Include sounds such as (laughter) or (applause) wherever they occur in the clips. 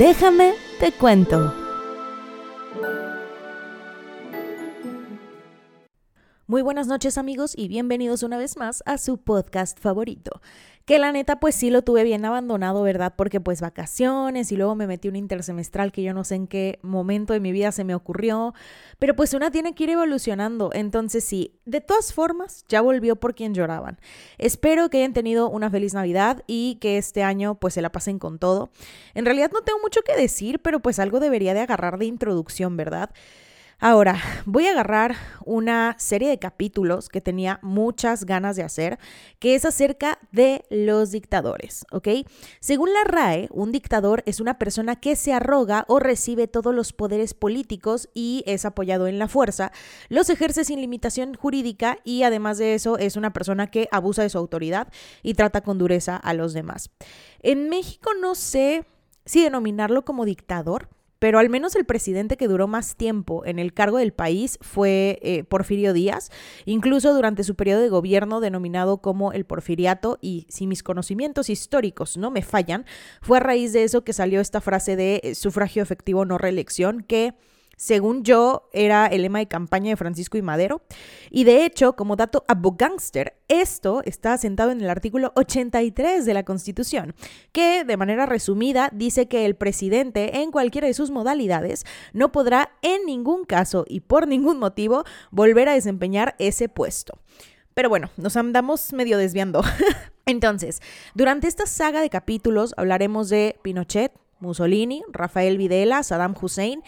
Déjame te cuento. Muy buenas noches amigos y bienvenidos una vez más a su podcast favorito. Que la neta pues sí lo tuve bien abandonado, ¿verdad? Porque pues vacaciones y luego me metí un intersemestral que yo no sé en qué momento de mi vida se me ocurrió. Pero pues una tiene que ir evolucionando. Entonces sí, de todas formas ya volvió por quien lloraban. Espero que hayan tenido una feliz Navidad y que este año pues se la pasen con todo. En realidad no tengo mucho que decir, pero pues algo debería de agarrar de introducción, ¿verdad? Ahora, voy a agarrar una serie de capítulos que tenía muchas ganas de hacer, que es acerca de los dictadores, ¿ok? Según la RAE, un dictador es una persona que se arroga o recibe todos los poderes políticos y es apoyado en la fuerza, los ejerce sin limitación jurídica y además de eso es una persona que abusa de su autoridad y trata con dureza a los demás. En México no sé si denominarlo como dictador, pero al menos el presidente que duró más tiempo en el cargo del país fue eh, Porfirio Díaz, incluso durante su periodo de gobierno denominado como el porfiriato, y si mis conocimientos históricos no me fallan, fue a raíz de eso que salió esta frase de eh, sufragio efectivo no reelección que según yo, era el lema de campaña de Francisco y Madero. Y de hecho, como dato abogánster, esto está asentado en el artículo 83 de la Constitución, que de manera resumida dice que el presidente, en cualquiera de sus modalidades, no podrá en ningún caso y por ningún motivo volver a desempeñar ese puesto. Pero bueno, nos andamos medio desviando. (laughs) Entonces, durante esta saga de capítulos hablaremos de Pinochet, Mussolini, Rafael Videla, Saddam Hussein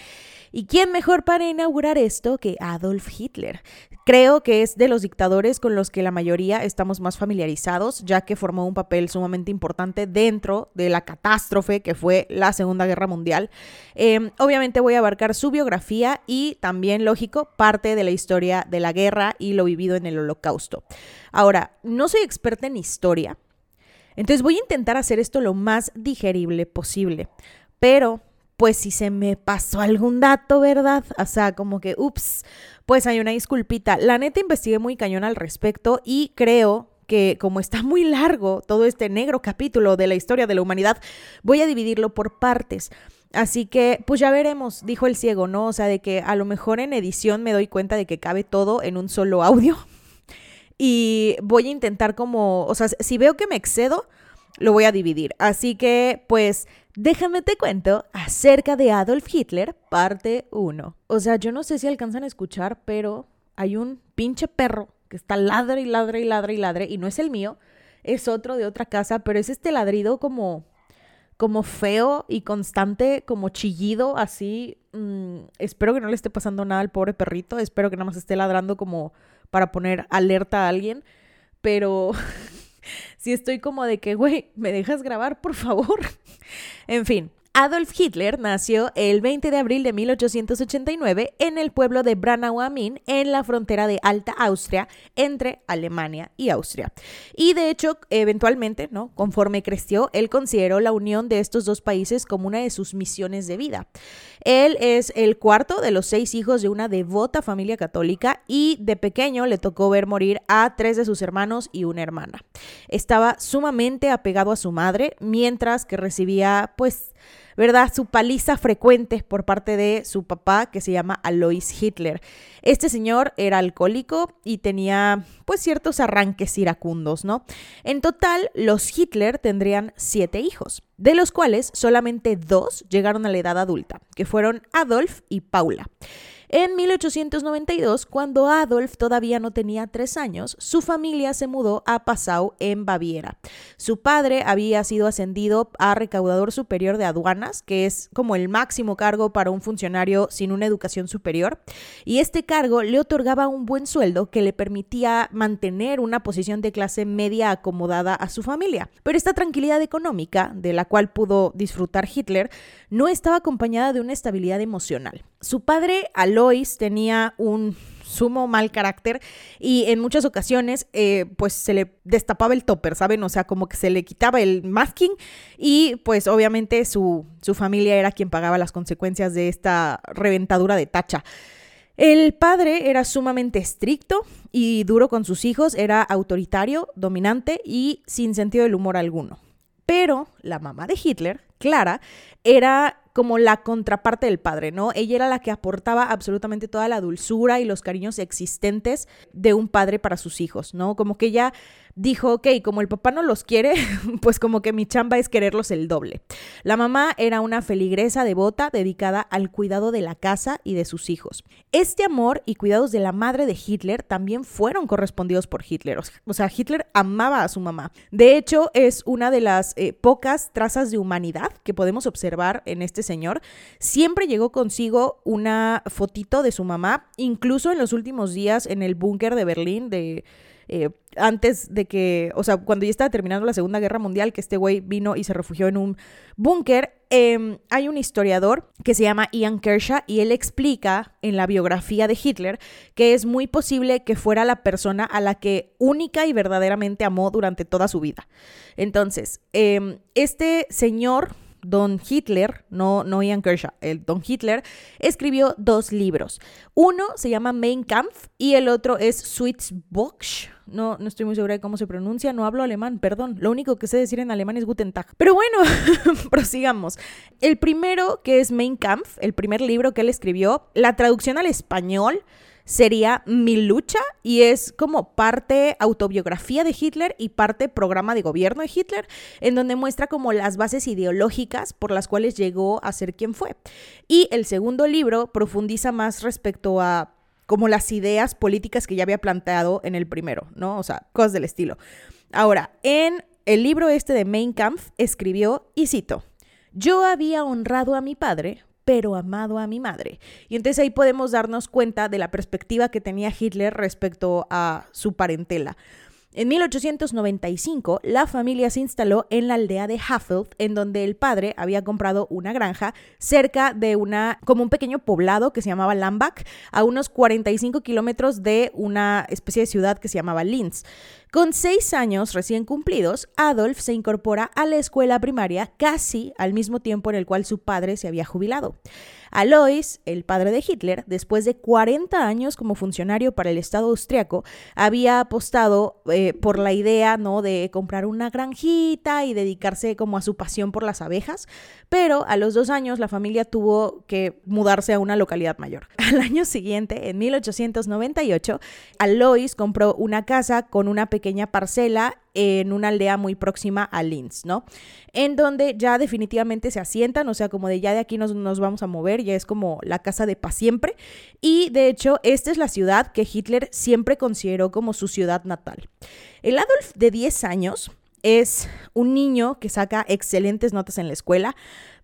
¿Y quién mejor para inaugurar esto que Adolf Hitler? Creo que es de los dictadores con los que la mayoría estamos más familiarizados, ya que formó un papel sumamente importante dentro de la catástrofe que fue la Segunda Guerra Mundial. Em, obviamente voy a abarcar su biografía y también, lógico, parte de la historia de la guerra y lo vivido en el holocausto. Ahora, no soy experta en historia, entonces voy a intentar hacer esto lo más digerible posible, pero pues si se me pasó algún dato, ¿verdad? O sea, como que, ups, pues hay una disculpita. La neta investigué muy cañón al respecto y creo que como está muy largo todo este negro capítulo de la historia de la humanidad, voy a dividirlo por partes. Así que, pues ya veremos, dijo el ciego, ¿no? O sea, de que a lo mejor en edición me doy cuenta de que cabe todo en un solo audio. (laughs) Y voy a intentar como, o sea, si veo que me excedo, lo voy a dividir. Así que, pues, Déjame te cuento acerca de Adolf Hitler, parte 1. O sea, yo no sé si alcanzan a escuchar, pero hay un pinche perro que está ladre y ladre y ladre y ladre, y no es el mío, es otro de otra casa, pero es este ladrido como, como feo y constante, como chillido, así. Mm, espero que no le esté pasando nada al pobre perrito, espero que nada más esté ladrando como para poner alerta a alguien, pero (laughs) (laughs) si estoy como de que, güey, ¿me dejas grabar, por favor? (laughs) en fin, Adolf Hitler nació el 20 de abril de 1889 en el pueblo de Branau am Inn, en la frontera de Alta Austria, entre Alemania y Austria. Y de hecho, eventualmente, ¿no? Conforme creció, él consideró la unión de estos dos países como una de sus misiones de vida. Él es el cuarto de los seis hijos de una devota familia católica y de pequeño le tocó ver morir a tres de sus hermanos y una hermana. Estaba sumamente apegado a su madre, mientras que recibía, pues, ¿verdad? Su paliza frecuente por parte de su papá, que se llama Alois Hitler. Este señor era alcohólico y tenía, pues, ciertos arranques iracundos, ¿no? En total, los Hitler tendrían siete hijos, de los cuales solamente dos llegaron a la edad adulta, que fueron Adolf y Paula. En 1892, cuando Adolf todavía no tenía tres años, su familia se mudó a Passau, en Baviera. Su padre había sido ascendido a recaudador superior de aduanas, que es como el máximo cargo para un funcionario sin una educación superior, y este cargo le otorgaba un buen sueldo que le permitía mantener una posición de clase media acomodada a su familia. Pero esta tranquilidad económica, de la cual pudo disfrutar Hitler, no estaba acompañada de una estabilidad emocional. Su padre, Alois, tenía un sumo mal carácter y en muchas ocasiones eh, pues se le destapaba el topper, ¿saben? O sea, como que se le quitaba el masking y pues obviamente su, su familia era quien pagaba las consecuencias de esta reventadura de tacha. El padre era sumamente estricto y duro con sus hijos, era autoritario, dominante y sin sentido del humor alguno. Pero la mamá de Hitler, Clara, era como la contraparte del padre, ¿no? Ella era la que aportaba absolutamente toda la dulzura y los cariños existentes de un padre para sus hijos, ¿no? Como que ella dijo, ok, como el papá no los quiere, (laughs) pues como que mi chamba es quererlos el doble. La mamá era una feligresa devota dedicada al cuidado de la casa y de sus hijos. Este amor y cuidados de la madre de Hitler también fueron correspondidos por Hitler. O sea, Hitler amaba a su mamá. De hecho, es una de las eh, pocas trazas de humanidad que podemos observar en este señor. Siempre llegó consigo una fotito de su mamá, incluso en los últimos días en el búnker de Berlín de eh, antes de que, o sea, cuando ya estaba terminando la Segunda Guerra Mundial, que este güey vino y se refugió en un búnker, em, hay un historiador que se llama Ian Kershaw y él explica en la biografía de Hitler que es muy posible que fuera la persona a la que única y verdaderamente amó durante toda su vida. Entonces, em, este señor Don Hitler, no, no Ian Kershaw, el Don Hitler, escribió dos libros. Uno se llama Mein Kampf y el otro es Switzbox. No, no estoy muy segura de cómo se pronuncia, no hablo alemán, perdón. Lo único que sé decir en alemán es Guten Tag. Pero bueno, (laughs) prosigamos. El primero, que es Mein Kampf, el primer libro que él escribió, la traducción al español sería Mi lucha y es como parte autobiografía de Hitler y parte programa de gobierno de Hitler, en donde muestra como las bases ideológicas por las cuales llegó a ser quien fue. Y el segundo libro profundiza más respecto a como las ideas políticas que ya había planteado en el primero, ¿no? O sea, cosas del estilo. Ahora, en el libro este de Mein Kampf escribió, y cito, yo había honrado a mi padre pero amado a mi madre. Y entonces ahí podemos darnos cuenta de la perspectiva que tenía Hitler respecto a su parentela. En 1895, la familia se instaló en la aldea de Haffeld, en donde el padre había comprado una granja cerca de una, como un pequeño poblado que se llamaba Lambach, a unos 45 kilómetros de una especie de ciudad que se llamaba Linz. Con seis años recién cumplidos, Adolf se incorpora a la escuela primaria casi al mismo tiempo en el cual su padre se había jubilado. Alois, el padre de Hitler, después de 40 años como funcionario para el Estado austriaco, había apostado eh, por la idea ¿no? de comprar una granjita y dedicarse como a su pasión por las abejas, pero a los dos años la familia tuvo que mudarse a una localidad mayor. (laughs) Al año siguiente, en 1898, Alois compró una casa con una pequeña parcela en una aldea muy próxima a Linz, ¿no? En donde ya definitivamente se asientan, o sea, como de ya de aquí nos, nos vamos a mover, ya es como la casa de paz siempre. Y de hecho, esta es la ciudad que Hitler siempre consideró como su ciudad natal. El Adolf de 10 años es un niño que saca excelentes notas en la escuala,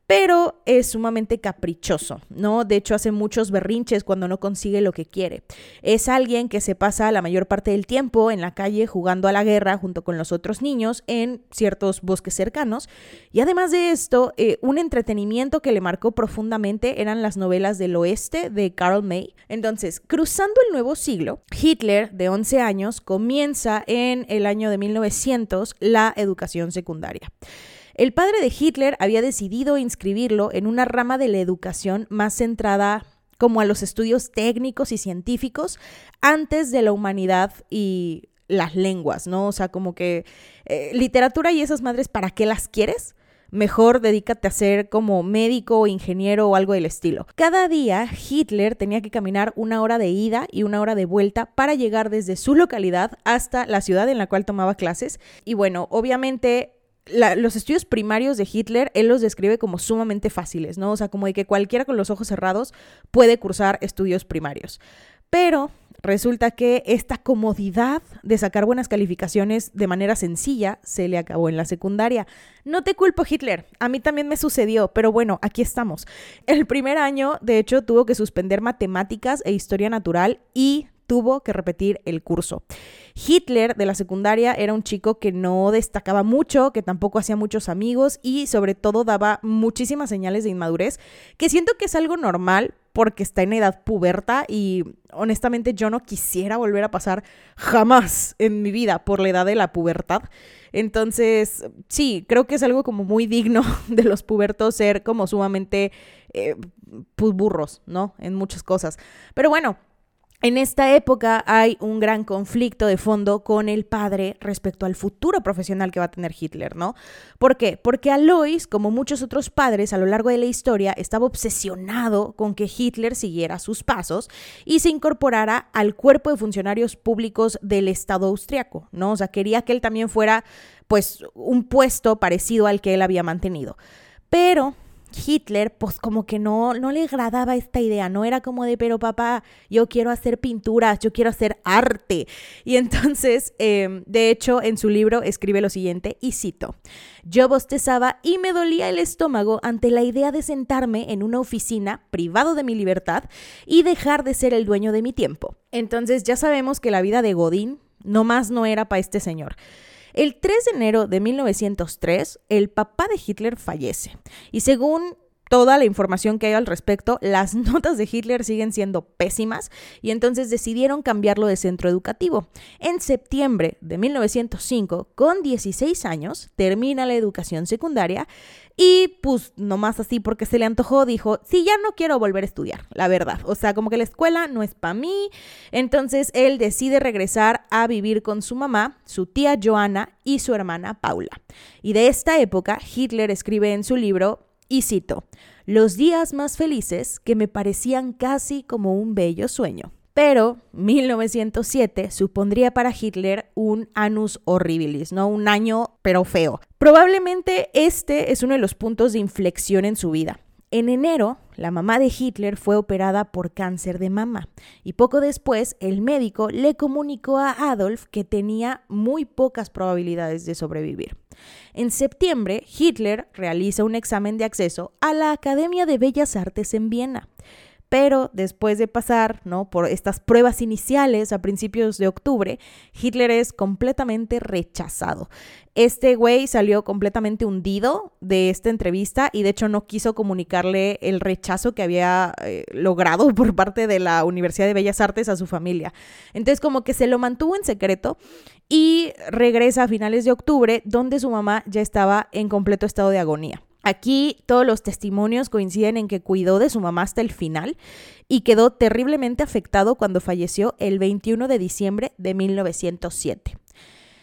pero es sumamente caprichoso, ¿no? De hecho, hace muchos berrinches cuando no consigue lo que quiere. Es alguien que se pasa la mayor parte del tiempo en la calle jugando a la guerra junto con los otros niños en ciertos bosques cercanos. Y además de esto, eh, un entretenimiento que le marcó profundamente eran las novelas del oeste de Karl May. Entonces, cruzando el nuevo siglo, Hitler, de 11 años, comienza en el año de 1900 la educación secundaria. El padre de Hitler había decidido inscribirlo en una rama de la educación más centrada como a los estudios técnicos y científicos antes de la humanidad y las lenguas, ¿no? O sea, como que eh, literatura y esas madres, ¿para qué las quieres? Mejor dedícate a ser como médico, ingeniero o algo del estilo. Cada día Hitler tenía que caminar una hora de ida y una hora de vuelta para llegar desde su localidad hasta la ciudad en la cual tomaba clases. Y bueno, obviamente los estudios primarios de Hitler, él los describe como sumamente fáciles, ¿no? O sea, como de que cualquiera con los ojos cerrados puede cursar estudios primarios. Pero resulta que esta comodidad de sacar buenas calificaciones de manera sencilla se le acabó en la secundaria. No te culpo, Hitler, a mí también me sucedió, pero bueno, aquí estamos. El primer año, de hecho, tuvo que suspender matemáticas e historia natural y tuvo que repetir el curso. Hitler de la secundaria era un chico que no destacaba mucho, que tampoco hacía muchos amigos y sobre todo daba muchísimas señales de inmadurez, que siento que es algo normal porque está en edad puberta y honestamente yo no quisiera volver a pasar jamás en mi vida por la edad de la pubertad. Entonces, sí, creo que es algo como muy digno (laughs) de los pubertos ser como sumamente eh, pues, burros, ¿no? En muchas cosas. Pero bueno, En esta época hay un gran conflicto de fondo con el padre respecto al futuro profesional que va a tener Hitler, ¿no? ¿Por qué? Porque Alois, como muchos otros padres a lo largo de la historia, estaba obsesionado con que Hitler siguiera sus pasos y se incorporara al cuerpo de funcionarios públicos del Estado austriaco, ¿no? O sea, quería que él también fuera, pues, un puesto parecido al que él había mantenido. Pero Hitler, pues como que no, no le agradaba esta idea, no era como de, pero papá, yo quiero hacer pinturas, yo quiero hacer arte. Y entonces, em, de hecho, en su libro escribe lo siguiente, y cito, yo bostezaba y me dolía el estómago ante la idea de sentarme en una oficina, privado de mi libertad, y dejar de ser el dueño de mi tiempo. Entonces ya sabemos que la vida de Godín no más no era para este señor. El 3 de enero de 1903, el papá de Hitler fallece. Y según toda la información que hay al respecto, las (laughs) notas de Hitler siguen siendo pésimas y entonces decidieron cambiarlo de centro educativo. En septiembre de 1905, con 16 años, termina la educación secundaria y pues nomás así porque se le antojó, dijo, sí, ya no quiero volver a estudiar, la verdad. O sea, como que la escuela no es para mí. Entonces él decide regresar a vivir con su mamá, su tía Joana y su hermana Paula. Y de esta época, Hitler escribe en su libro y cito, los días más felices que me parecían casi como un bello sueño. Pero 1907 supondría para Hitler un annus horribilis, ¿no? Un año pero feo. Probablemente este es uno de los puntos de inflexión en su vida. En enero, la mamá de Hitler fue operada por cáncer de mama y poco después el médico le comunicó a Adolf que tenía muy pocas probabilidades de sobrevivir. En septiembre, Hitler realiza un examen de acceso a la Academia de Bellas Artes en Viena pero después de pasar ¿no? por estas pruebas iniciales a principios de octubre, Hitler es completamente rechazado. Este güey salió completamente hundido de esta entrevista y de hecho no quiso comunicarle el rechazo que había eh, logrado (laughs) por parte de la Universidad de Bellas Artes a su familia. Entonces como que se lo mantuvo en secreto y regresa a finales de octubre donde su mamá ya estaba en completo estado de agonía. Aquí todos los testimonios coinciden en que cuidó de su mamá hasta el final y quedó terriblemente afectado cuando falleció el 21 de diciembre de 1907.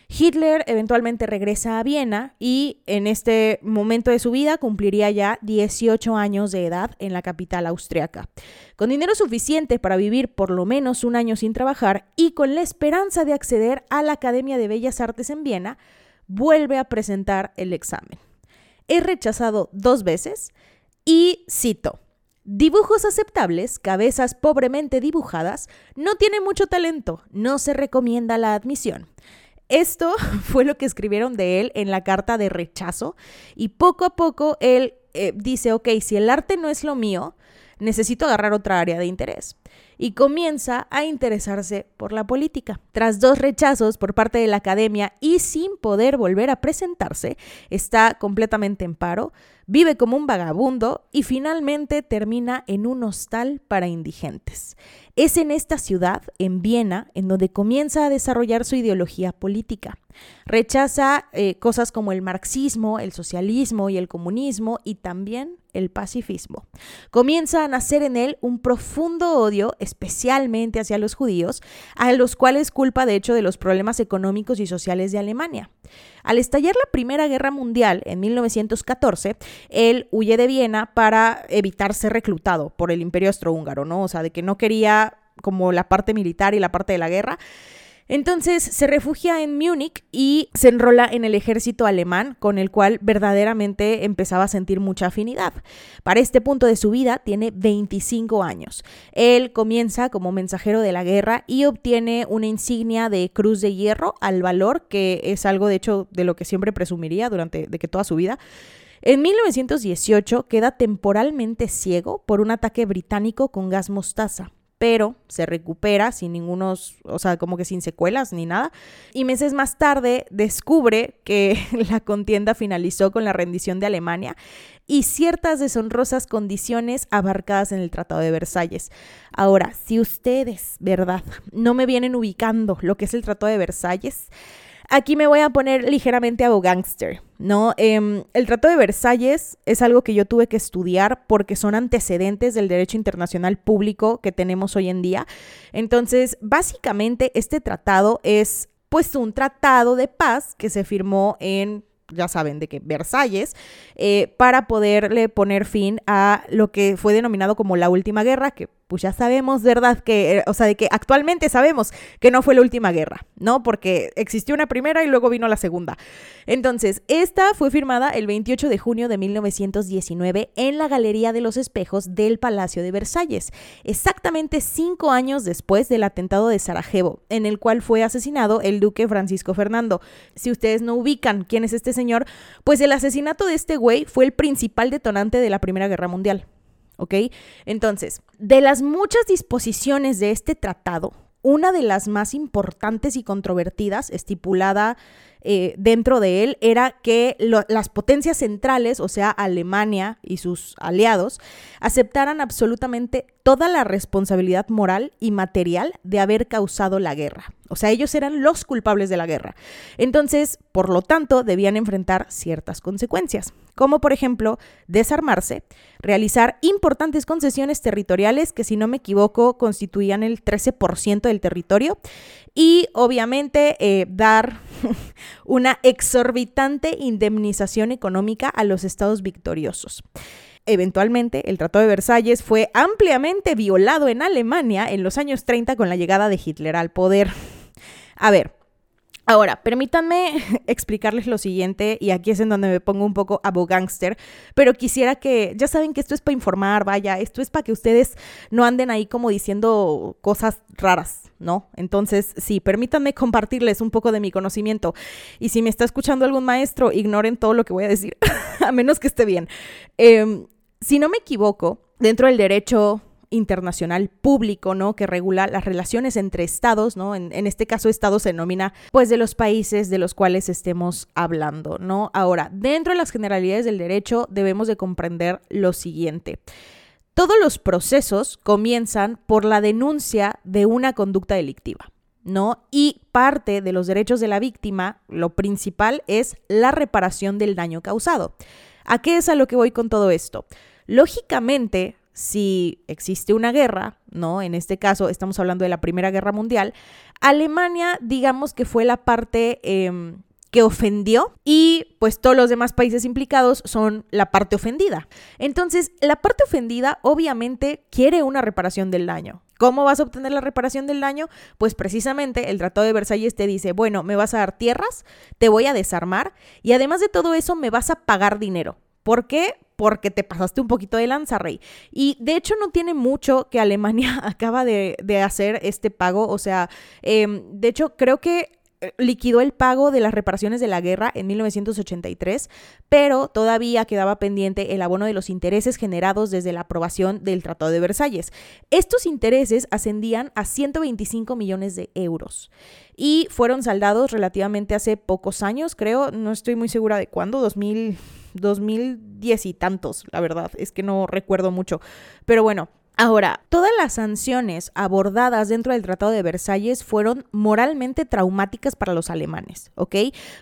Hitler eventualmente regresa a Viena y en este momento de su vida cumpliría ya 18 años de edad en la capital austriaca. Con dinero suficiente para vivir por lo menos un año sin trabajar y con la esperanza de acceder a la Academia de Bellas Artes en Viena, vuelve a presentar el examen. He rechazado dos veces y cito. Dibujos aceptables, cabezas pobremente dibujadas, no tiene mucho talento, no se recomienda la admisión. Esto (laughs) fue lo que escribieron de él en la carta de rechazo y poco a poco él eh, dice, ok, si el arte no es lo mío, necesito agarrar otra área de interés. Y comienza a interesarse por la política. Tras dos rechazos por parte de la academia y sin poder volver a presentarse, está completamente en paro, vive como un vagabundo y finalmente termina en un hostal para indigentes. Es en esta ciudad, en Viena, en donde comienza a desarrollar su ideología política. Rechaza eh, cosas como el marxismo, el socialismo y el comunismo y también el pacifismo. Comienza a nacer en él un profundo odio, especialmente hacia los judíos, a los cuales culpa de hecho de los problemas económicos y sociales de Alemania. Al estallar la Primera Guerra Mundial en 1914, él huye de Viena para evitar ser reclutado por el Imperio Austrohúngaro, ¿no? O sea, de que no quería como la parte militar y la parte de la guerra. Entonces se refugia en Múnich y se enrola en el ejército alemán, con el cual verdaderamente empezaba a sentir mucha afinidad. Para este punto de su vida tiene 25 años. Él comienza como mensajero de la guerra y obtiene una insignia de Cruz de Hierro al valor, que es algo de hecho de lo que siempre presumiría durante de que toda su vida. En 1918 queda temporalmente ciego por un ataque británico con gas mostaza pero se recupera sin ningunos, o sea, como que sin secuelas ni nada. Y meses más tarde descubre que (laughs) la contienda finalizó con la rendición de Alemania y ciertas deshonrosas condiciones abarcadas en el Tratado de Versalles. Ahora, si ustedes, ¿verdad? No me vienen ubicando lo que es el Tratado de Versalles, aquí me voy a poner ligeramente a gangster ¿no? Em, el Tratado de Versalles es algo que yo tuve que estudiar porque son antecedentes del derecho internacional público que tenemos hoy en día. Entonces, básicamente, este tratado es pues un tratado de paz que se firmó en ya saben, de que Versalles, eh, para poderle poner fin a lo que fue denominado como la última guerra, que pues ya sabemos, ¿verdad? Que, eh, o sea, de que actualmente sabemos que no fue la última guerra, ¿no? Porque existió una primera y luego vino la segunda. Entonces, esta fue firmada el 28 de junio de 1919 en la Galería de los Espejos del Palacio de Versalles, exactamente cinco años después del atentado de Sarajevo, en el cual fue asesinado el duque Francisco Fernando. Si ustedes no ubican quién es este señor, pues el asesinato de este güey fue el principal detonante de la Primera Guerra Mundial. ¿Ok? Entonces, de las muchas disposiciones de este tratado, una de las más importantes y controvertidas, estipulada eh, dentro de él, era que las potencias centrales, o sea, Alemania y sus aliados, aceptaran absolutamente toda la responsabilidad moral y material de haber causado la guerra. O sea, ellos eran los culpables de la guerra. Entonces, por lo tanto, debían enfrentar ciertas consecuencias, como por ejemplo desarmarse, realizar importantes concesiones territoriales que, si no me equivoco, constituían el 13% del territorio y obviamente eh, dar (laughs) una exorbitante indemnización económica a los estados victoriosos. Eventualmente, el Tratado de Versalles fue ampliamente violado en Alemania en los años 30 con la llegada de Hitler al poder. A ver, Ahora, permítanme (laughs) explicarles lo siguiente, y aquí es en donde me pongo un poco abogánster, pero quisiera que, ya saben que esto es para informar, vaya, esto es para que ustedes no anden ahí como diciendo cosas raras, ¿no? Entonces, sí, permítanme compartirles un poco de mi conocimiento, y si me está escuchando algún maestro, ignoren todo lo que voy a decir, (laughs) a menos que esté bien. Em, si no me equivoco, dentro del derecho internacional público, ¿no? Que regula las relaciones entre estados, ¿no? En, este caso, estado se denomina, pues, de los países de los cuales estemos hablando, ¿no? Ahora, dentro de las generalidades del derecho, debemos de comprender lo siguiente. Todos los procesos comienzan por la denuncia de una conducta delictiva. ¿no? Y parte de los derechos de la víctima, lo principal es la reparación del daño causado. ¿A qué es a lo que voy con todo esto? Lógicamente, si existe una guerra, ¿no? En este caso estamos hablando de la Primera Guerra Mundial, Alemania, digamos que fue la parte em, que ofendió y pues todos los demás países implicados son la parte ofendida. Entonces, la parte ofendida obviamente quiere una reparación del daño. ¿Cómo vas a obtener la reparación del daño? Pues precisamente el Tratado de Versalles te dice, bueno, me vas a dar tierras, te voy a desarmar y además de todo eso me vas a pagar dinero. ¿Por qué? Porque te pasaste un poquito de lanza, rey. Y de hecho no tiene mucho que Alemania (laughs) acaba de, hacer este pago. O sea, em, de hecho creo que eh, liquidó el pago de las reparaciones de la guerra en 1983, pero todavía quedaba pendiente el abono de los intereses generados desde la aprobación del Tratado de Versalles. Estos intereses ascendían a 125 millones de euros y fueron saldados relativamente hace pocos años, creo, no estoy muy segura de cuándo, 2000, 2010 y tantos, la verdad, es que no recuerdo mucho, pero bueno. Ahora, todas las sanciones abordadas dentro del Tratado de Versalles fueron moralmente traumáticas para los alemanes, ¿ok?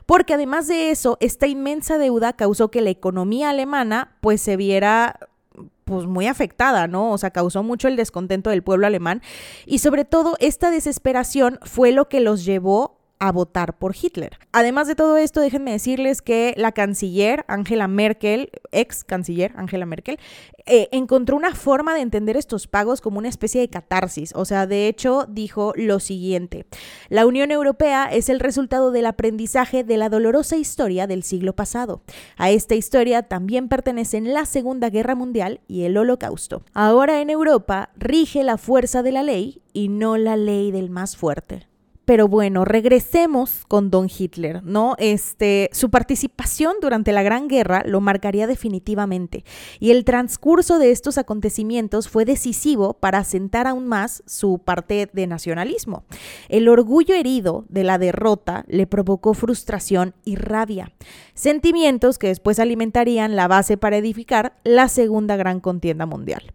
Porque además de eso, esta inmensa deuda causó que la economía alemana pues se viera pues muy afectada, ¿no? O sea, causó mucho el descontento del pueblo alemán y sobre todo esta desesperación fue lo que los llevó a votar por Hitler. Además de todo esto, déjenme decirles que la canciller Angela Merkel, ex canciller Angela Merkel, eh, encontró una forma de entender estos pagos como una especie de catarsis. O sea, de hecho, dijo lo siguiente, la Unión Europea es el resultado del aprendizaje de la dolorosa historia del siglo pasado. A esta historia también pertenecen la Segunda Guerra Mundial y el Holocausto. Ahora en Europa rige la fuerza de la ley y no la ley del más fuerte. Pero bueno, regresemos con Don Hitler, ¿no? Este, su participación durante la Gran Guerra lo marcaría definitivamente y el transcurso de estos acontecimientos fue decisivo para asentar aún más su parte de nacionalismo. El orgullo herido de la derrota le provocó frustración y rabia, sentimientos que después alimentarían la base para edificar la Segunda Gran Contienda Mundial.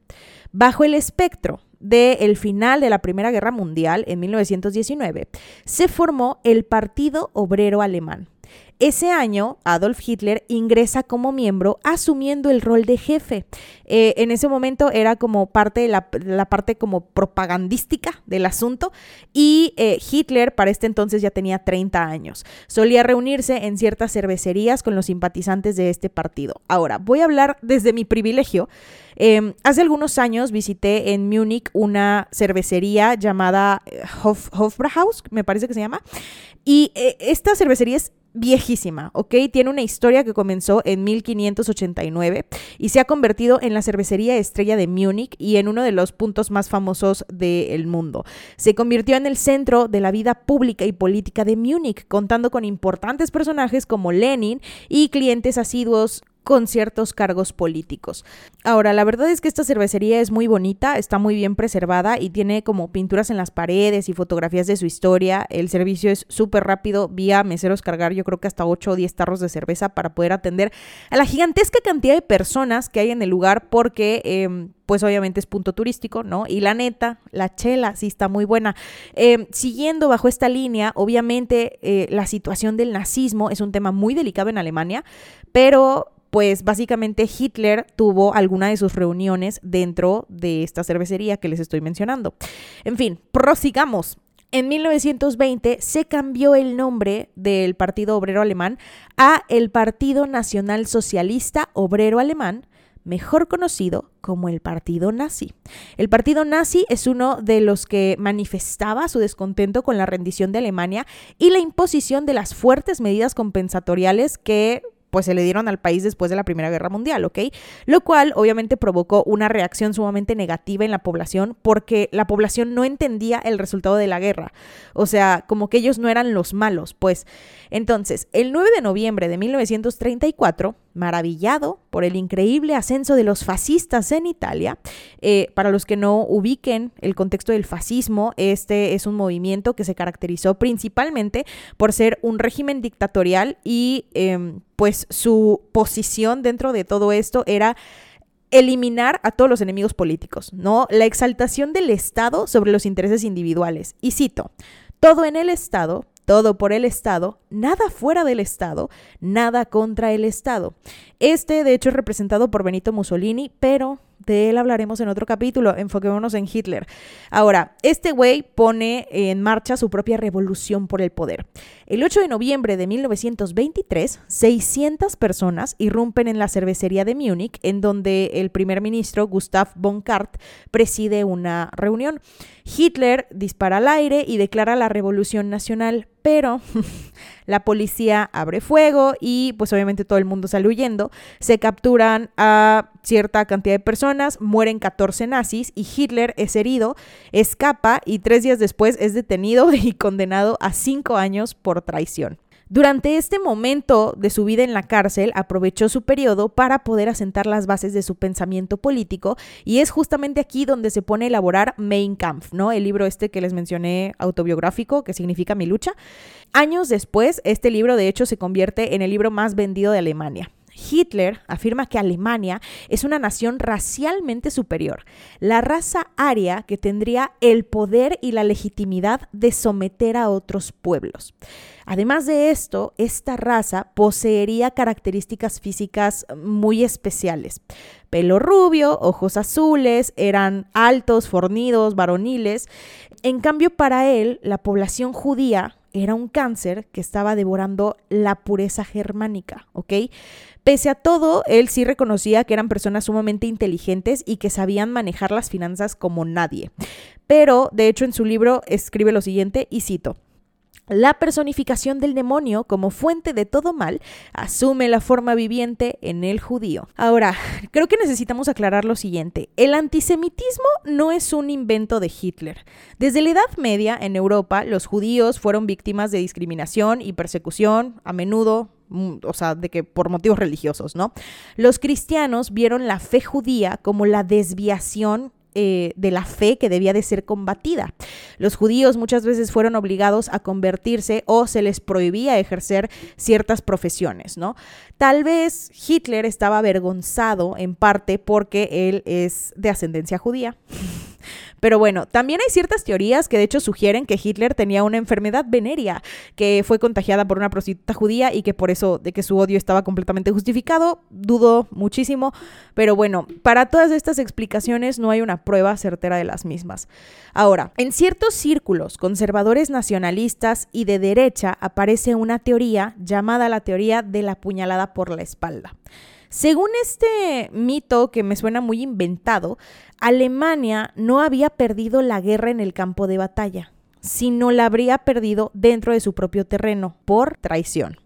Bajo el espectro del final de la Primera Guerra Mundial, en 1919, se formó el Partido Obrero Alemán, Ese año, Adolf Hitler ingresa como miembro asumiendo el rol de jefe. Eh, en ese momento era como parte de la, parte como propagandística del asunto y eh, Hitler para este entonces ya tenía 30 años. Solía reunirse en ciertas cervecerías con los simpatizantes de este partido. Ahora, voy a hablar desde mi privilegio. Em, hace algunos años visité en Múnich una cervecería llamada eh, Hof, Hofbrauhaus, me parece que se llama, y esta cervecería es viejísima, ¿ok? Tiene una historia que comenzó en 1589 y se ha convertido en la cervecería estrella de Múnich y en uno de los puntos más famosos del mundo. Se convirtió en el centro de la vida pública y política de Múnich, contando con importantes personajes como Lenin y clientes asiduos con ciertos cargos políticos. Ahora, la verdad es que esta cervecería es muy bonita, está muy bien preservada y tiene como pinturas en las paredes y fotografías de su historia. El servicio es súper rápido, vía meseros cargar yo creo que hasta 8 o 10 tarros de cerveza para poder atender a la gigantesca cantidad de personas que hay en el lugar porque... Em, pues obviamente es punto turístico, ¿no? Y la neta, la chela sí está muy buena. Em, siguiendo bajo esta línea, obviamente eh, la situación del nazismo es un tema muy delicado en Alemania, pero pues básicamente Hitler tuvo alguna de sus reuniones dentro de esta cervecería que les estoy mencionando. En fin, prosigamos. En 1920 se cambió el nombre del Partido Obrero Alemán a el Partido Nacional Socialista Obrero Alemán, mejor conocido como el Partido Nazi. El Partido Nazi es uno de los que manifestaba su descontento con la rendición de Alemania y la imposición de las fuertes medidas compensatoriales que pues se le dieron al país después de la Primera Guerra Mundial, ¿ok? Lo cual obviamente provocó una reacción sumamente negativa en la población porque la población no entendía el resultado de la guerra. O sea, como que ellos no eran los malos, pues. Entonces, el 9 de noviembre de 1934, maravillado por el increíble ascenso de los fascistas en Italia. Eh, para los que no ubiquen el contexto del fascismo, este es un movimiento que se caracterizó principalmente por ser un régimen dictatorial y em, pues su posición dentro de todo esto era eliminar a todos los enemigos políticos, ¿no? La exaltación del Estado sobre los intereses individuales. Y cito, todo en el Estado todo por el Estado, nada fuera del Estado, nada contra el Estado. Este, de hecho, es representado por Benito Mussolini, pero de él hablaremos en otro capítulo, enfoquémonos en Hitler. Ahora, este güey pone en marcha su propia revolución por el poder. El 8 de noviembre de 1923, 600 personas irrumpen en la cervecería de Múnich, en donde el primer ministro Gustav von Kahr preside una reunión. Hitler dispara al aire y declara la revolución nacional, pero (laughs) la policía abre fuego y pues obviamente todo el mundo sale huyendo. Se capturan a cierta cantidad de personas, mueren 14 nazis y Hitler es herido, escapa y tres días después es detenido (laughs) y condenado a cinco años por traición. Durante este momento de su vida en la cárcel, aprovechó su periodo para poder asentar las bases de su pensamiento político y es justamente aquí donde se pone a elaborar Mein Kampf, ¿no? El libro este que les mencioné autobiográfico, que significa mi lucha. Años después, este libro de hecho se convierte en el libro más vendido de Alemania. Hitler afirma que Alemania es una nación racialmente superior, la raza aria que tendría el poder y la legitimidad de someter a otros pueblos. Además de esto, esta raza poseería características físicas muy especiales. Pelo rubio, ojos azules, eran altos, fornidos, varoniles. En cambio, para él, la población judía era un cáncer que estaba devorando la pureza germánica, ¿ok? Pese a todo, él sí reconocía que eran personas sumamente inteligentes y que sabían manejar las finanzas como nadie. Pero, de hecho, en su libro escribe lo siguiente, y cito, la personificación del demonio como fuente de todo mal asume la forma viviente en el judío. Ahora, (laughs) creo que necesitamos aclarar lo siguiente. El antisemitismo no es un invento de Hitler. Desde la Edad Media en Europa, los judíos fueron víctimas de discriminación y persecución, a menudo mm, o sea, de que por motivos religiosos, ¿no? Los cristianos vieron la fe judía como la desviación eh, de la fe que debía de ser combatida. Los judíos muchas veces fueron obligados a convertirse o se les prohibía ejercer ciertas profesiones, ¿no? Tal vez Hitler estaba avergonzado en parte porque él es de ascendencia judía. Pero bueno, también hay ciertas teorías que de hecho sugieren que Hitler tenía una enfermedad venérea, que fue contagiada por una prostituta judía y que por eso de que su odio estaba completamente justificado. Dudo muchísimo, pero bueno, para todas estas explicaciones no hay una prueba certera de las mismas. Ahora, en ciertos círculos conservadores nacionalistas y de derecha aparece una teoría llamada la teoría de la puñalada por la espalda. Según este mito que me suena muy inventado, Alemania no había perdido la guerra en el campo de batalla, sino la habría perdido dentro de su propio terreno por traición.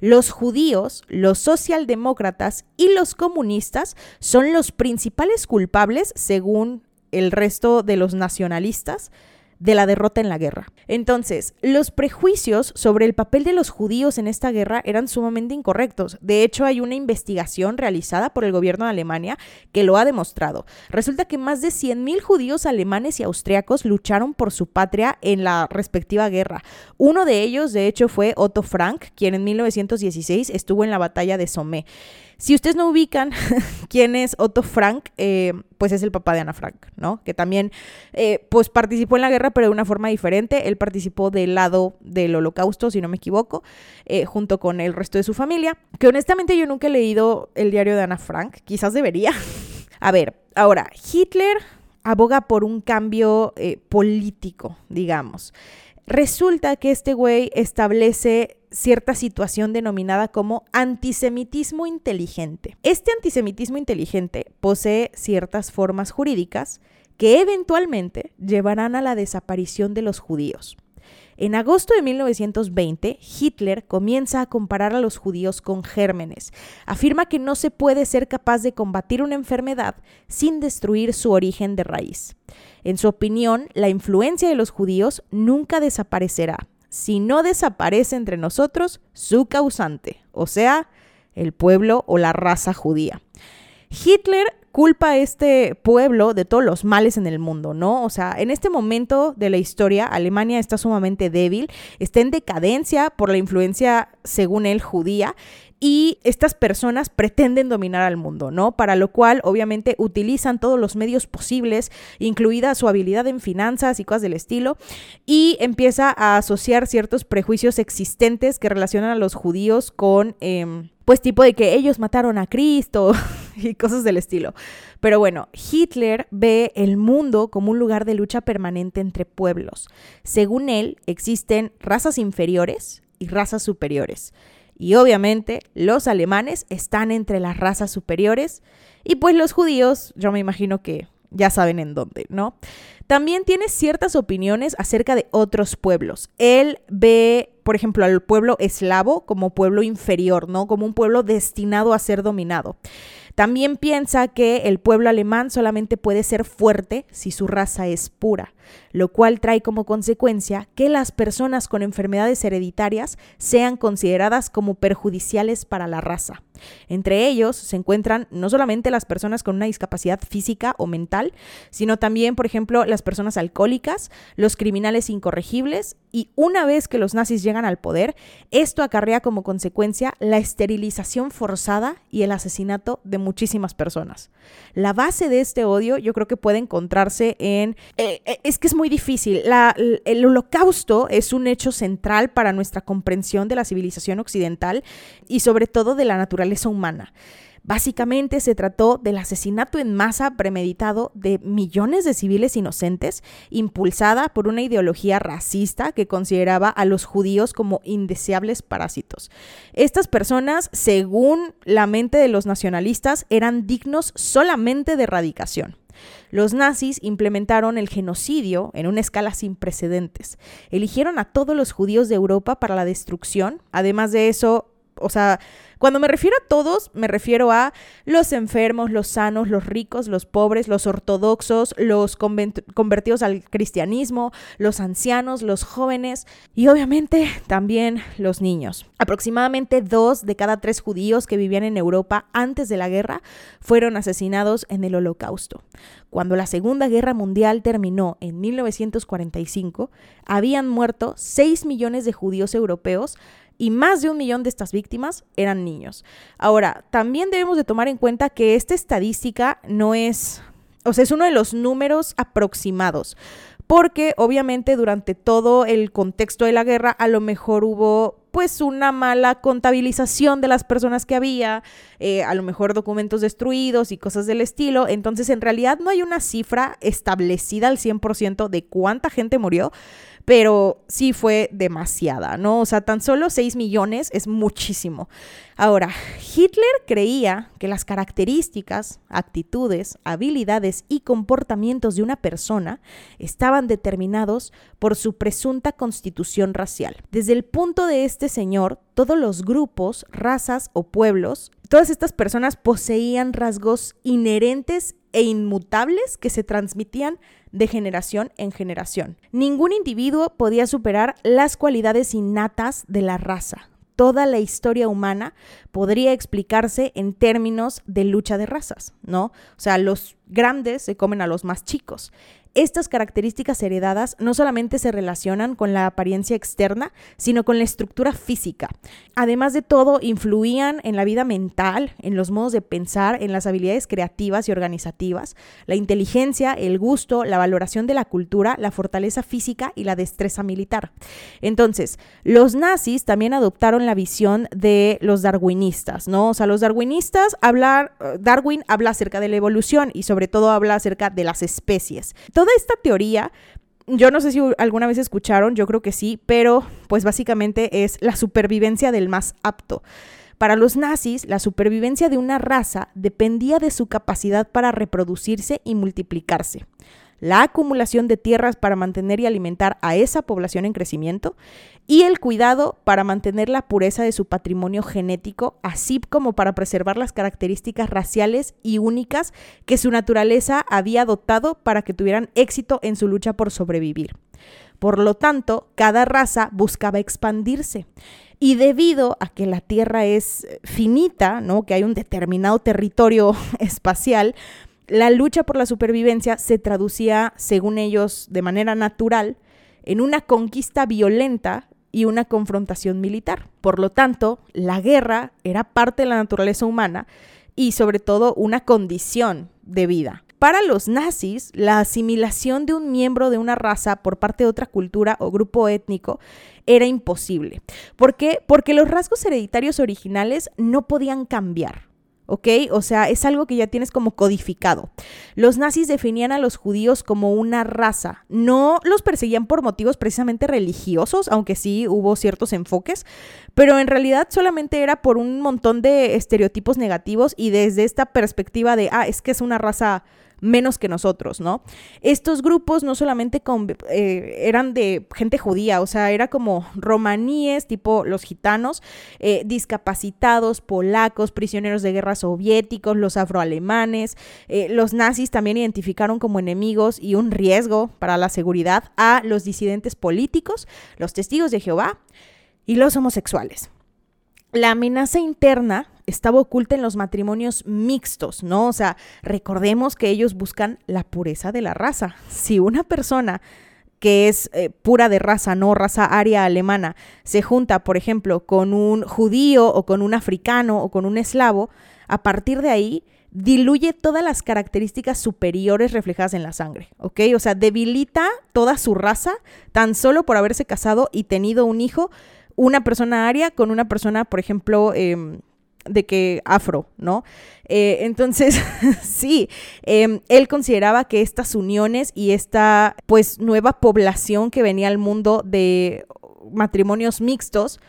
Los judíos, los socialdemócratas y los comunistas son los principales culpables, según el resto de los nacionalistas, de la derrota en la guerra. Entonces, los prejuicios sobre el papel de los judíos en esta guerra eran sumamente incorrectos. De hecho, hay una investigación realizada por el gobierno de Alemania que lo ha demostrado. Resulta que más de 100.000 judíos alemanes y austriacos lucharon por su patria en la respectiva guerra. Uno de ellos, de hecho, fue Otto Frank, quien en 1916 estuvo en la batalla de Somme. Si ustedes no ubican (laughs) quién es Otto Frank, eh, pues es el papá de Ana Frank, ¿no? Que también eh, pues participó en la guerra, pero de una forma diferente. Él participó del lado del holocausto, si no me equivoco, eh, junto con el resto de su familia. Que honestamente yo nunca he leído el diario de Ana Frank, quizás debería. (laughs) A ver, ahora, Hitler aboga por un cambio político, digamos. Resulta que este güey establece cierta situación denominada como antisemitismo inteligente. Este antisemitismo inteligente posee ciertas formas jurídicas que eventualmente llevarán a la desaparición de los judíos. En agosto de 1920, Hitler comienza a comparar a los judíos con gérmenes. Afirma que no se puede ser capaz de combatir una enfermedad sin destruir su origen de raíz. En su opinión, la influencia de los judíos nunca desaparecerá, si no desaparece entre nosotros su causante, o sea, el pueblo o la raza judía. Hitler culpa a este pueblo de todos los males en el mundo, ¿no? O sea, en este momento de la historia, Alemania está sumamente débil, está en decadencia por la influencia, según él, judía, y estas personas pretenden dominar al mundo, ¿no? Para lo cual obviamente utilizan todos los medios posibles, incluida su habilidad en finanzas y cosas del estilo, y empieza a asociar ciertos prejuicios existentes que relacionan a los judíos con... Em, pues tipo de que ellos mataron a Cristo (laughs) y cosas del estilo. Pero bueno, Hitler ve el mundo como un lugar de lucha permanente entre pueblos. Según él, existen razas inferiores y razas superiores. Y obviamente los alemanes están entre las razas superiores y pues los judíos, yo me imagino que ya saben en dónde, ¿no? También tiene ciertas opiniones acerca de otros pueblos. Él ve, por ejemplo, al pueblo eslavo como pueblo inferior, ¿no? Como un pueblo destinado a ser dominado. También piensa que el pueblo alemán solamente puede ser fuerte si su raza es pura, lo cual trae como consecuencia que las personas con enfermedades hereditarias sean consideradas como perjudiciales para la raza. Entre ellos se encuentran no solamente las personas con una discapacidad física o mental, sino también, por ejemplo, las personas alcohólicas, los criminales incorregibles y una vez que los nazis llegan al poder, esto acarrea como consecuencia la esterilización forzada y el asesinato de muchísimas personas. La base de este odio yo creo que puede encontrarse en... Eh, eh, es que es muy difícil. el holocausto es un hecho central para nuestra comprensión de la civilización occidental y sobre todo de la naturaleza humana. Básicamente se trató del asesinato en masa premeditado de millones de civiles inocentes, impulsada por una ideología racista que consideraba a los judíos como indeseables parásitos. Estas personas, según la mente de los nacionalistas, eran dignos solamente de erradicación. Los nazis implementaron el genocidio en una escala sin precedentes. Eligieron a todos los judíos de Europa para la destrucción. Además de eso, o sea, cuando me refiero a todos, me refiero a los enfermos, los sanos, los ricos, los pobres, los ortodoxos, los convertidos al cristianismo, los ancianos, los jóvenes y obviamente también los niños. Aproximadamente dos de cada tres judíos que vivían en Europa antes de la guerra fueron asesinados en el holocausto. Cuando la Segunda Guerra Mundial terminó en 1945, habían muerto 6 millones de judíos europeos y más de un millón de estas víctimas eran niños. Ahora, también debemos de tomar en cuenta que esta estadística no es o sea, es uno de los números aproximados porque obviamente durante todo el contexto de la guerra a lo mejor hubo pues una mala contabilización de las personas que había, eh, a lo mejor documentos destruidos y cosas del estilo. Entonces en realidad no hay una cifra establecida al 100% de cuánta gente murió, pero sí fue demasiada, ¿no? O sea, tan solo 6 millones es muchísimo. Ahora, Hitler creía que las características, actitudes, habilidades y comportamientos de una persona estaban determinados por su presunta constitución racial. Desde el punto de este señor, todos los grupos, razas o pueblos, todas estas personas poseían rasgos inherentes e inmutables que se transmitían de generación en generación. Ningún individuo podía superar las cualidades innatas de la raza. Toda la historia humana podría explicarse en términos de lucha de razas, ¿no? O sea, los grandes se comen a los más chicos. Estas características heredadas no solamente se relacionan con la apariencia externa, sino con la estructura física. Además de todo, influían en la vida mental, en los modos de pensar, en las habilidades creativas y organizativas, la inteligencia, el gusto, la valoración de la cultura, la fortaleza física y la destreza militar. Entonces, los nazis también adoptaron la visión de los darwinistas, ¿no? O sea, los darwinistas hablar, Darwin habla acerca de la evolución y sobre todo habla acerca de las especies toda esta teoría, yo no sé si alguna vez escucharon, yo creo que sí, pero pues básicamente es la supervivencia del más apto. Para los nazis, la supervivencia de una raza dependía de su capacidad para reproducirse y multiplicarse la acumulación de tierras para mantener y alimentar a esa población en crecimiento y el cuidado para mantener la pureza de su patrimonio genético, así como para preservar las características raciales y únicas que su naturaleza había dotado para que tuvieran éxito en su lucha por sobrevivir. Por lo tanto, cada raza buscaba expandirse. Y debido a que la Tierra es finita, ¿no? que hay un determinado territorio (laughs) espacial, la lucha por la supervivencia se traducía, según ellos, de manera natural, en una conquista violenta y una confrontación militar. Por lo tanto, la guerra era parte de la naturaleza humana y sobre todo una condición de vida. Para los nazis, la asimilación de un miembro de una raza por parte de otra cultura o grupo étnico era imposible. ¿Por qué? Porque los rasgos hereditarios originales no podían cambiar. ¿Ok? O sea, es algo que ya tienes como codificado. Los nazis definían a los judíos como una raza. No los perseguían por motivos precisamente religiosos, aunque sí hubo ciertos enfoques, pero en realidad solamente era por un montón de estereotipos negativos y desde esta perspectiva de, ah, es que es una raza menos que nosotros, ¿no? Estos grupos no solamente eh, eran de gente judía, o sea, era como romaníes, tipo los gitanos, eh, discapacitados, polacos, prisioneros de guerra soviéticos, los afroalemanes. Eh, los nazis también identificaron como enemigos y un riesgo para la seguridad a los disidentes políticos, los testigos de Jehová y los homosexuales. La amenaza interna estaba oculta en los matrimonios mixtos, ¿no? O sea, recordemos que ellos buscan la pureza de la raza. Si una persona que es eh, pura de raza, no raza aria alemana, se junta, por ejemplo, con un judío o con un africano o con un eslavo, a partir de ahí diluye todas las características superiores reflejadas en la sangre, ¿ok? O sea, debilita toda su raza tan solo por haberse casado y tenido un hijo, una persona aria con una persona, por ejemplo, eh, de que afro, ¿no? Eh, entonces, (laughs) sí, em, él consideraba que estas uniones y esta, pues, nueva población que venía al mundo de matrimonios mixtos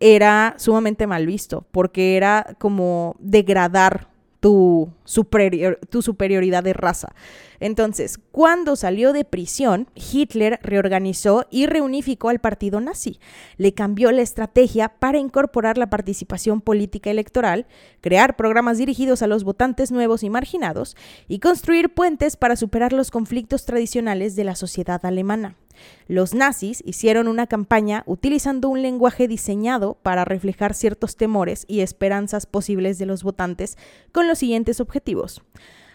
era sumamente mal visto, porque era como degradar tu, superioridad de raza. Entonces, cuando salió de prisión, Hitler reorganizó y reunificó al partido nazi. Le cambió la estrategia para incorporar la participación política electoral, crear programas dirigidos a los votantes nuevos y marginados, y construir puentes para superar los conflictos tradicionales de la sociedad alemana. Los nazis hicieron una campaña utilizando un lenguaje diseñado para reflejar ciertos temores y esperanzas posibles de los votantes con los siguientes objetivos.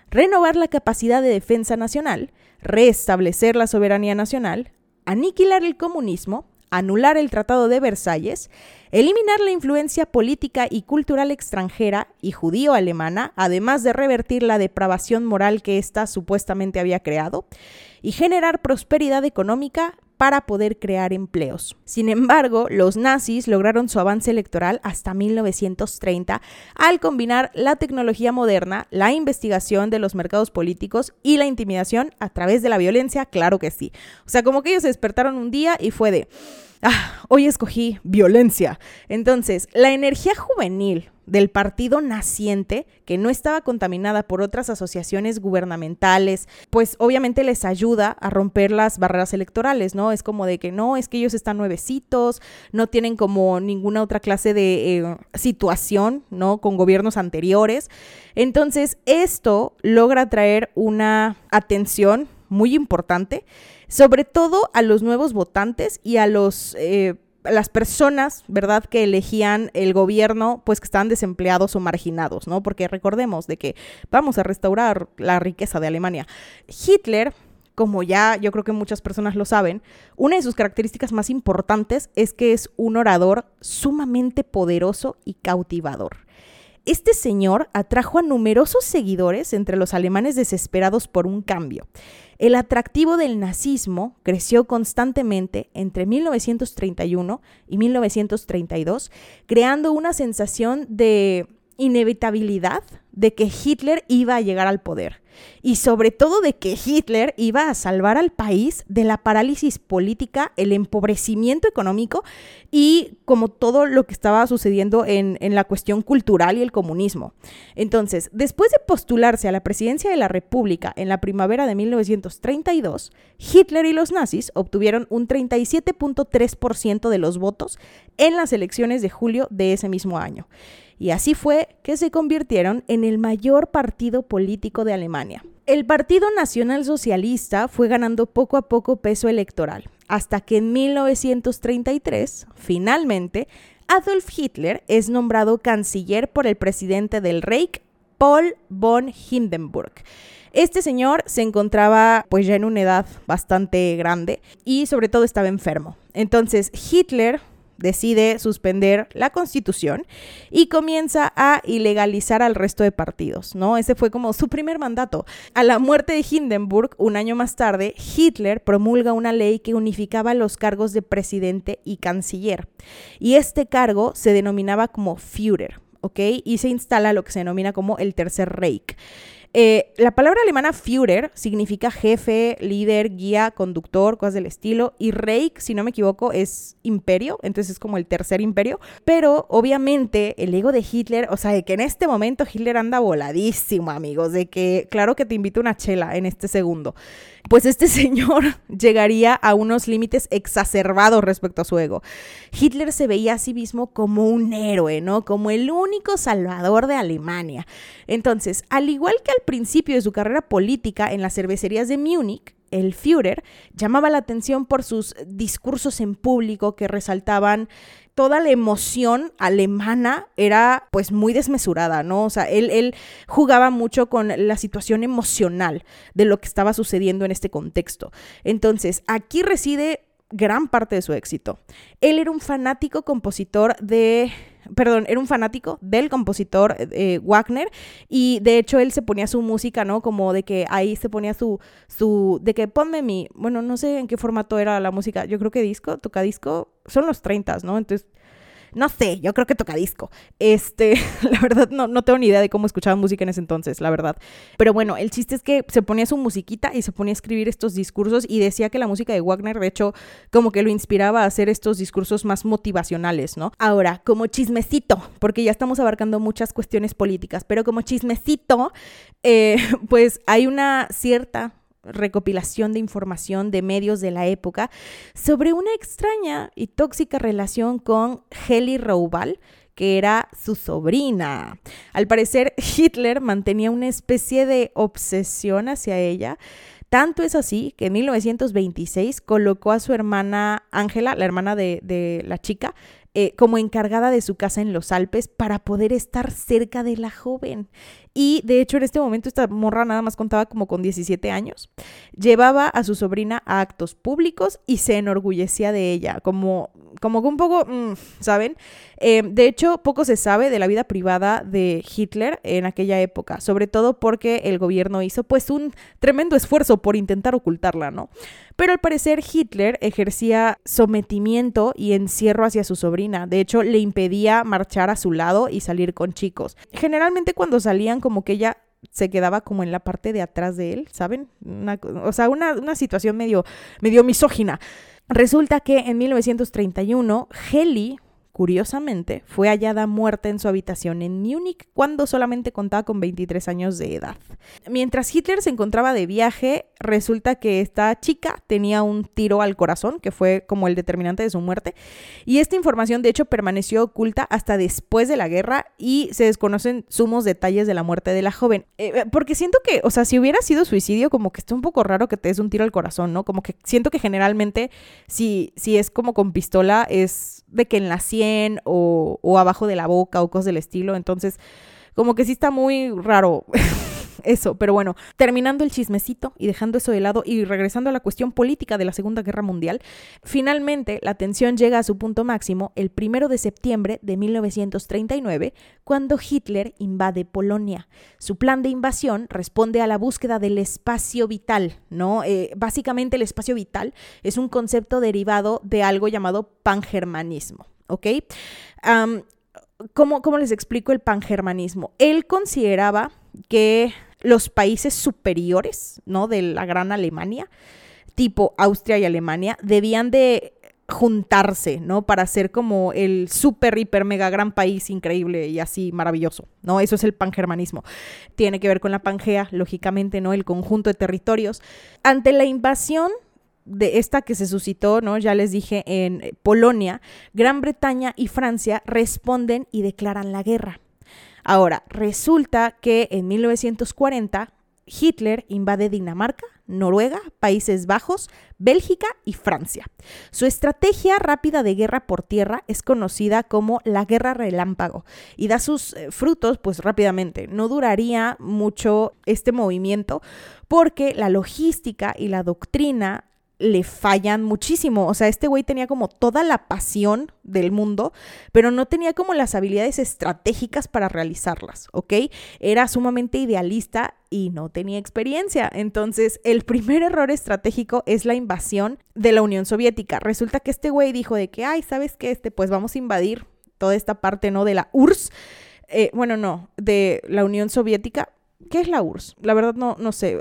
Renovar la capacidad de defensa nacional, restablecer la soberanía nacional, aniquilar el comunismo, anular el Tratado de Versalles, eliminar la influencia política y cultural extranjera y judío-alemana, además de revertir la depravación moral que ésta supuestamente había creado, y generar prosperidad económica para poder crear empleos. Sin embargo, los nazis lograron su avance electoral hasta 1930 al combinar la tecnología moderna, la investigación de los mercados políticos y la intimidación a través de la violencia, claro que sí. O sea, como que ellos se despertaron un día y fue de ah, hoy escogí violencia. Entonces, la energía juvenil del partido naciente, que no estaba contaminada por otras asociaciones gubernamentales, pues obviamente les ayuda a romper las barreras electorales, ¿no? Es como de que no, es que ellos están nuevecitos, no tienen como ninguna otra clase de eh, situación, ¿no? Con gobiernos anteriores. Entonces, esto logra traer una atención muy importante sobre todo a los nuevos votantes y a los... Eh, las personas, ¿verdad?, que elegían el gobierno, pues que estaban desempleados o marginados, ¿no? Porque recordemos de que vamos a restaurar la riqueza de Alemania. Hitler, como ya yo creo que muchas personas lo saben, una de sus características más importantes es que es un orador sumamente poderoso y cautivador. Este señor atrajo a numerosos seguidores entre los alemanes desesperados por un cambio. El atractivo del nazismo creció constantemente entre 1931 y 1932, creando una sensación de inevitabilidad de que Hitler iba a llegar al poder y sobre todo de que Hitler iba a salvar al país de la parálisis política, el empobrecimiento económico y como todo lo que estaba sucediendo en, en, la cuestión cultural y el comunismo. Entonces, después de postularse a la presidencia de la República en la primavera de 1932, Hitler y los nazis obtuvieron un 37.3% de los votos en las elecciones de julio de ese mismo año y así fue que se convirtieron en el mayor partido político de Alemania. El Partido Nacional Socialista fue ganando poco a poco peso electoral, hasta que en 1933, finalmente, Adolf Hitler es nombrado canciller por el presidente del Reich, Paul von Hindenburg. Este señor se encontraba pues ya en una edad bastante grande y sobre todo estaba enfermo. Entonces Hitler decide suspender la constitución y comienza a ilegalizar al resto de partidos, ¿no? Ese fue como su primer mandato. A la muerte de Hindenburg, un año más tarde, Hitler promulga una ley que unificaba los cargos de presidente y canciller. Y este cargo se denominaba como Führer, ¿ok? Y se instala lo que se denomina como el Tercer Reich. Eh, la palabra alemana Führer significa jefe, líder, guía, conductor, cosas del estilo. Y Reich, si no me equivoco, es imperio, entonces es como el tercer imperio. Pero obviamente el ego de Hitler, o sea, de que en este momento Hitler anda voladísimo, amigos, de que claro que te invito una chela en este segundo. Pues este (laughs) señor llegaría a unos límites exacerbados respecto a su ego. Hitler se veía a sí mismo como un héroe, ¿no? Como el único salvador de Alemania. Entonces, al igual que al principio de su carrera política en las cervecerías de Múnich, el Führer llamaba la atención por sus discursos en público que resaltaban toda la emoción alemana era pues muy desmesurada, ¿no? O sea, él, él, jugaba mucho con la situación emocional de lo que estaba sucediendo en este contexto. Entonces, aquí reside gran parte de su éxito. Él era un fanático compositor de perdón, era un fanático del compositor eh, Wagner y de hecho él se ponía su música, ¿no? Como de que ahí se ponía su, su, de que ponme mi, bueno, no sé en qué formato era la música, yo creo que disco, toca disco, son los 30, ¿no? Entonces no sé, yo creo que toca disco. Este, (laughs) la verdad no, no tengo ni idea de cómo escuchaba música en ese entonces, la verdad. Pero bueno, el chiste es que se ponía su musiquita y se ponía a escribir estos discursos y decía que la música de Wagner, de hecho, como que lo inspiraba a hacer estos discursos más motivacionales, ¿no? Ahora, como chismecito, porque ya estamos abarcando muchas cuestiones políticas, pero como chismecito, eh, (laughs) pues hay una cierta recopilación de información de medios de la época sobre una extraña y tóxica relación con Heli Roubal, que era su sobrina. Al parecer, Hitler mantenía una especie de obsesión hacia ella. Tanto es así que en 1926 colocó a su hermana Ángela, la hermana de, de la chica, eh, como encargada de su casa en los Alpes para poder estar cerca de la joven. Y de hecho en este momento esta morra nada más contaba como con 17 años. Llevaba a su sobrina a actos públicos y se enorgullecía de ella, como, como que un poco, mm, ¿saben? Eh, de hecho, poco se sabe de la vida privada de Hitler en aquella época, sobre todo porque el gobierno hizo pues un tremendo esfuerzo por intentar ocultarla, ¿no? Pero al parecer Hitler ejercía sometimiento y encierro hacia su sobrina. De hecho, le impedía marchar a su lado y salir con chicos. Generalmente cuando salían como que ella se quedaba como en la parte de atrás de él, ¿saben? o sea, una, una situación medio, medio misógina. Resulta que en 1931, Heli, Curiosamente, fue hallada muerta en su habitación en Múnich cuando solamente contaba con 23 años de edad. Mientras Hitler se encontraba de viaje, resulta que esta chica tenía un tiro al corazón, que fue como el determinante de su muerte, y esta información de hecho permaneció oculta hasta después de la guerra y se desconocen sumos detalles de la muerte de la joven. Eh, eh, porque siento que, o sea, si hubiera sido suicidio, como que está un poco raro que te des un tiro al corazón, ¿no? Como que siento que generalmente si, si es como con pistola es de que en la o, o abajo de la boca o cosas del estilo. Entonces, como que sí está muy raro. (laughs) eso, pero bueno, terminando el chismecito y dejando eso de lado y regresando a la cuestión política de la Segunda Guerra Mundial, finalmente la tensión llega a su punto máximo el primero de septiembre de 1939, cuando Hitler invade Polonia. Su plan de invasión responde a la búsqueda del espacio vital, ¿no? Eh, básicamente el espacio vital es un concepto derivado de algo llamado pangermanismo, ¿ok? ¿cómo, ¿Cómo les explico el pangermanismo? Él consideraba que los países superiores, ¿no? De la gran Alemania, tipo Austria y Alemania, debían de juntarse, ¿no? Para ser como el super, hiper, mega gran país increíble y así maravilloso, ¿no? Eso es el pangermanismo. Tiene que ver con la Pangea, lógicamente, ¿no? El conjunto de territorios. Ante la invasión de esta que se suscitó, ¿no? Ya les dije, en Polonia, Gran Bretaña y Francia responden y declaran la guerra. Ahora, resulta que en 1940 Hitler invade Dinamarca, Noruega, Países Bajos, Bélgica y Francia. Su estrategia rápida de guerra por tierra es conocida como la guerra relámpago y da sus eh, frutos pues rápidamente. No duraría mucho este movimiento porque la logística y la doctrina le fallan muchísimo. O sea, este güey tenía como toda la pasión del mundo, pero no tenía como las habilidades estratégicas para realizarlas, ¿ok? Era sumamente idealista y no tenía experiencia. Entonces, el primer error estratégico es la invasión de la Unión Soviética. Resulta que este güey dijo de que, ay, ¿sabes qué? Este, pues vamos a invadir toda esta parte, ¿no? De la URSS. Eh, bueno, no, de la Unión Soviética ¿Qué es la URSS? La verdad no, no sé.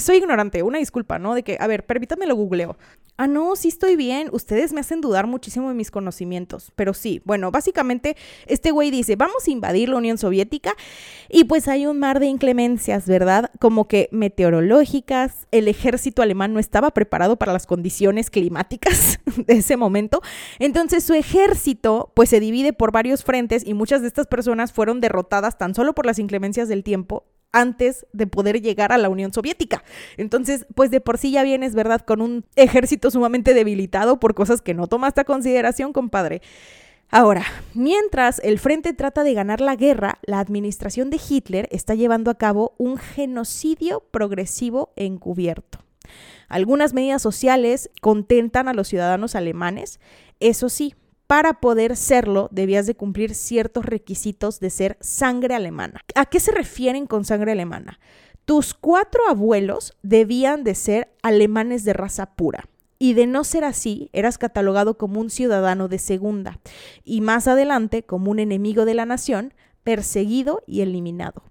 soy ignorante, una disculpa, ¿no? De que, a ver, permítanme lo googleo. Ah, no, sí estoy bien. Ustedes me hacen dudar muchísimo de mis conocimientos. Pero sí, bueno, básicamente este güey dice, vamos a invadir la Unión Soviética y pues hay un mar de inclemencias, ¿verdad? Como que meteorológicas. El ejército alemán no estaba preparado para las condiciones climáticas (laughs) de ese momento. Entonces su ejército pues se divide por varios frentes y muchas de estas personas fueron derrotadas tan solo por las inclemencias del tiempo antes de poder llegar a la Unión Soviética. Entonces, pues de por sí ya vienes, ¿verdad? Con un ejército sumamente debilitado por cosas que no tomaste a consideración, compadre. Ahora, mientras el frente trata de ganar la guerra, la administración de Hitler está llevando a cabo un genocidio progresivo encubierto. Algunas medidas sociales contentan a los ciudadanos alemanes, eso sí, para poder serlo debías de cumplir ciertos requisitos de ser sangre alemana. ¿A qué se refieren con sangre alemana? Tus cuatro abuelos debían de ser alemanes de raza pura. Y de no ser así, eras catalogado como un ciudadano de segunda y más adelante como un enemigo de la nación, perseguido y eliminado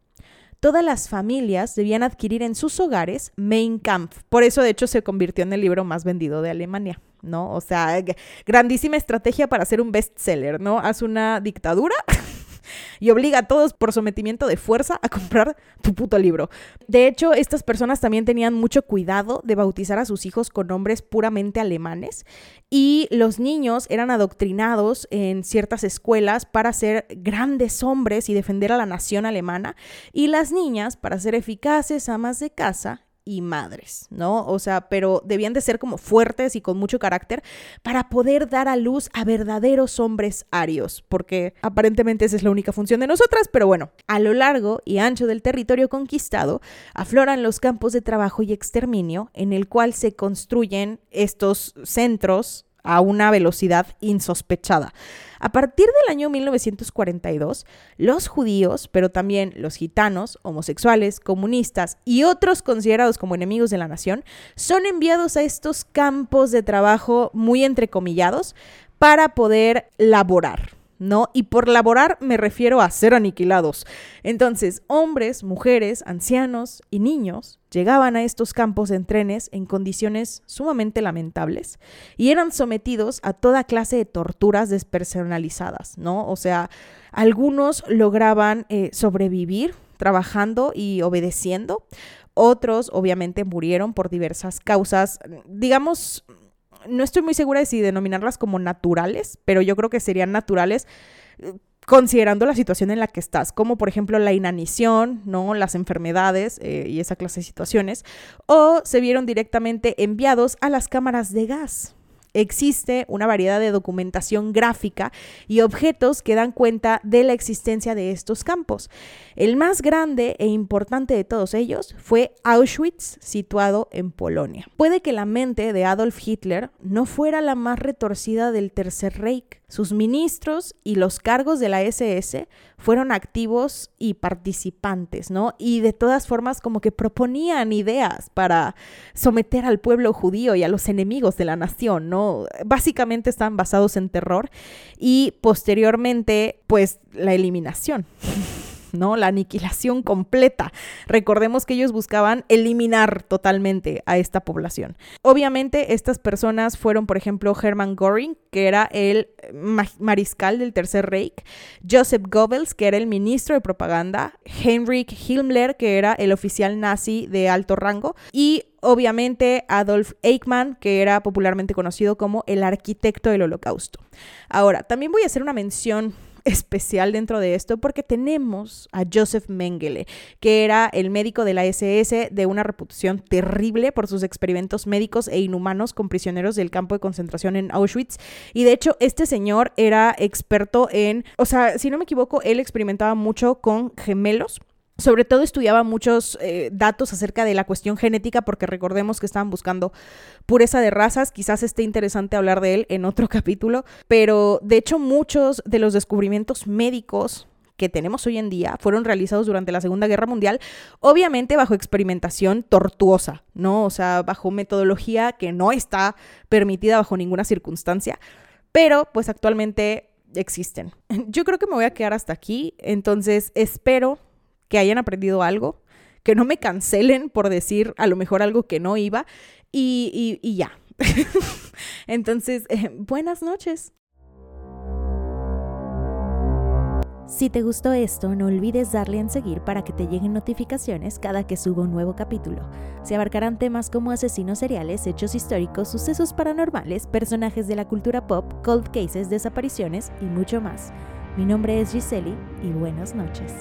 todas las familias debían adquirir en sus hogares Mein Kampf. Por eso, de hecho, se convirtió en el libro más vendido de Alemania. ¿No? O sea, grandísima estrategia para hacer un bestseller, ¿no? Haz una dictadura (laughs) y obliga a todos por sometimiento de fuerza a comprar tu puto libro. De hecho, estas personas también tenían mucho cuidado de bautizar a sus hijos con nombres puramente alemanes y los niños eran adoctrinados en ciertas escuelas para ser grandes hombres y defender a la nación alemana y las niñas para ser eficaces amas de casa y madres, ¿no? O sea, pero debían de ser como fuertes y con mucho carácter para poder dar a luz a verdaderos hombres arios, porque aparentemente esa es la única función de nosotras, pero bueno, a lo largo y ancho del territorio conquistado afloran los campos de trabajo y exterminio en el cual se construyen estos centros a una velocidad insospechada. A partir del año 1942, los judíos, pero también los gitanos, homosexuales, comunistas y otros considerados como enemigos de la nación, son enviados a estos campos de trabajo muy entrecomillados para poder laborar. ¿No? Y por laborar me refiero a ser aniquilados. Entonces, hombres, mujeres, ancianos y niños llegaban a estos campos en trenes en condiciones sumamente lamentables y eran sometidos a toda clase de torturas despersonalizadas, ¿no? O sea, algunos lograban eh, sobrevivir trabajando y obedeciendo, otros obviamente murieron por diversas causas, digamos, no estoy muy segura de si denominarlas como naturales, pero yo creo que serían naturales eh, considerando la situación en la que estás, como por ejemplo la inanición, ¿no? las enfermedades eh, y esa clase de situaciones, o se vieron directamente enviados a las cámaras de gas, existe una variedad de documentación gráfica y objetos que dan cuenta de la existencia de estos campos. El más grande e importante de todos ellos fue Auschwitz, situado en Polonia. Puede que la mente de Adolf Hitler no fuera la más retorcida del Tercer Reich, sus ministros y los cargos de la SS fueron activos y participantes, ¿no? Y de todas formas como que proponían ideas para someter al pueblo judío y a los enemigos de la nación, ¿no? Básicamente están basados en terror y posteriormente pues la eliminación. (laughs) ¿no? La aniquilación completa. Recordemos que ellos buscaban eliminar totalmente a esta población. Obviamente, estas personas fueron, por ejemplo, Hermann Göring, que era el mariscal del Tercer Reich, Joseph Goebbels, que era el ministro de propaganda, Heinrich Himmler, que era el oficial nazi de alto rango, y obviamente Adolf Eichmann, que era popularmente conocido como el arquitecto del holocausto. Ahora, también voy a hacer una mención especial dentro de esto porque tenemos a Joseph Mengele, que era el médico de la SS de una reputación terrible por sus experimentos médicos e inhumanos con prisioneros del campo de concentración en Auschwitz. Y de hecho, este señor era experto en, o sea, si no me equivoco, él experimentaba mucho con gemelos sobre todo estudiaba muchos eh, datos acerca de la cuestión genética porque recordemos que estaban buscando pureza de razas, quizás esté interesante hablar de él en otro (laughs) capítulo, pero de hecho muchos de los descubrimientos médicos que tenemos hoy en día fueron realizados durante la Segunda Guerra Mundial, obviamente bajo experimentación tortuosa, ¿no? O sea, bajo metodología que no está permitida bajo ninguna circunstancia, pero pues actualmente existen. (laughs) Yo creo que me voy a quedar hasta aquí, entonces espero que hayan aprendido algo, que no me cancelen por decir a lo mejor algo que no iba y, ya. (laughs) Entonces, eh, buenas noches. Si te gustó esto, no olvides darle en seguir para que te lleguen notificaciones cada que suba un nuevo capítulo. Se abarcarán temas como asesinos seriales, hechos históricos, sucesos paranormales, personajes de la cultura pop, cold cases, desapariciones y mucho más. Mi nombre es Giseli y buenas noches.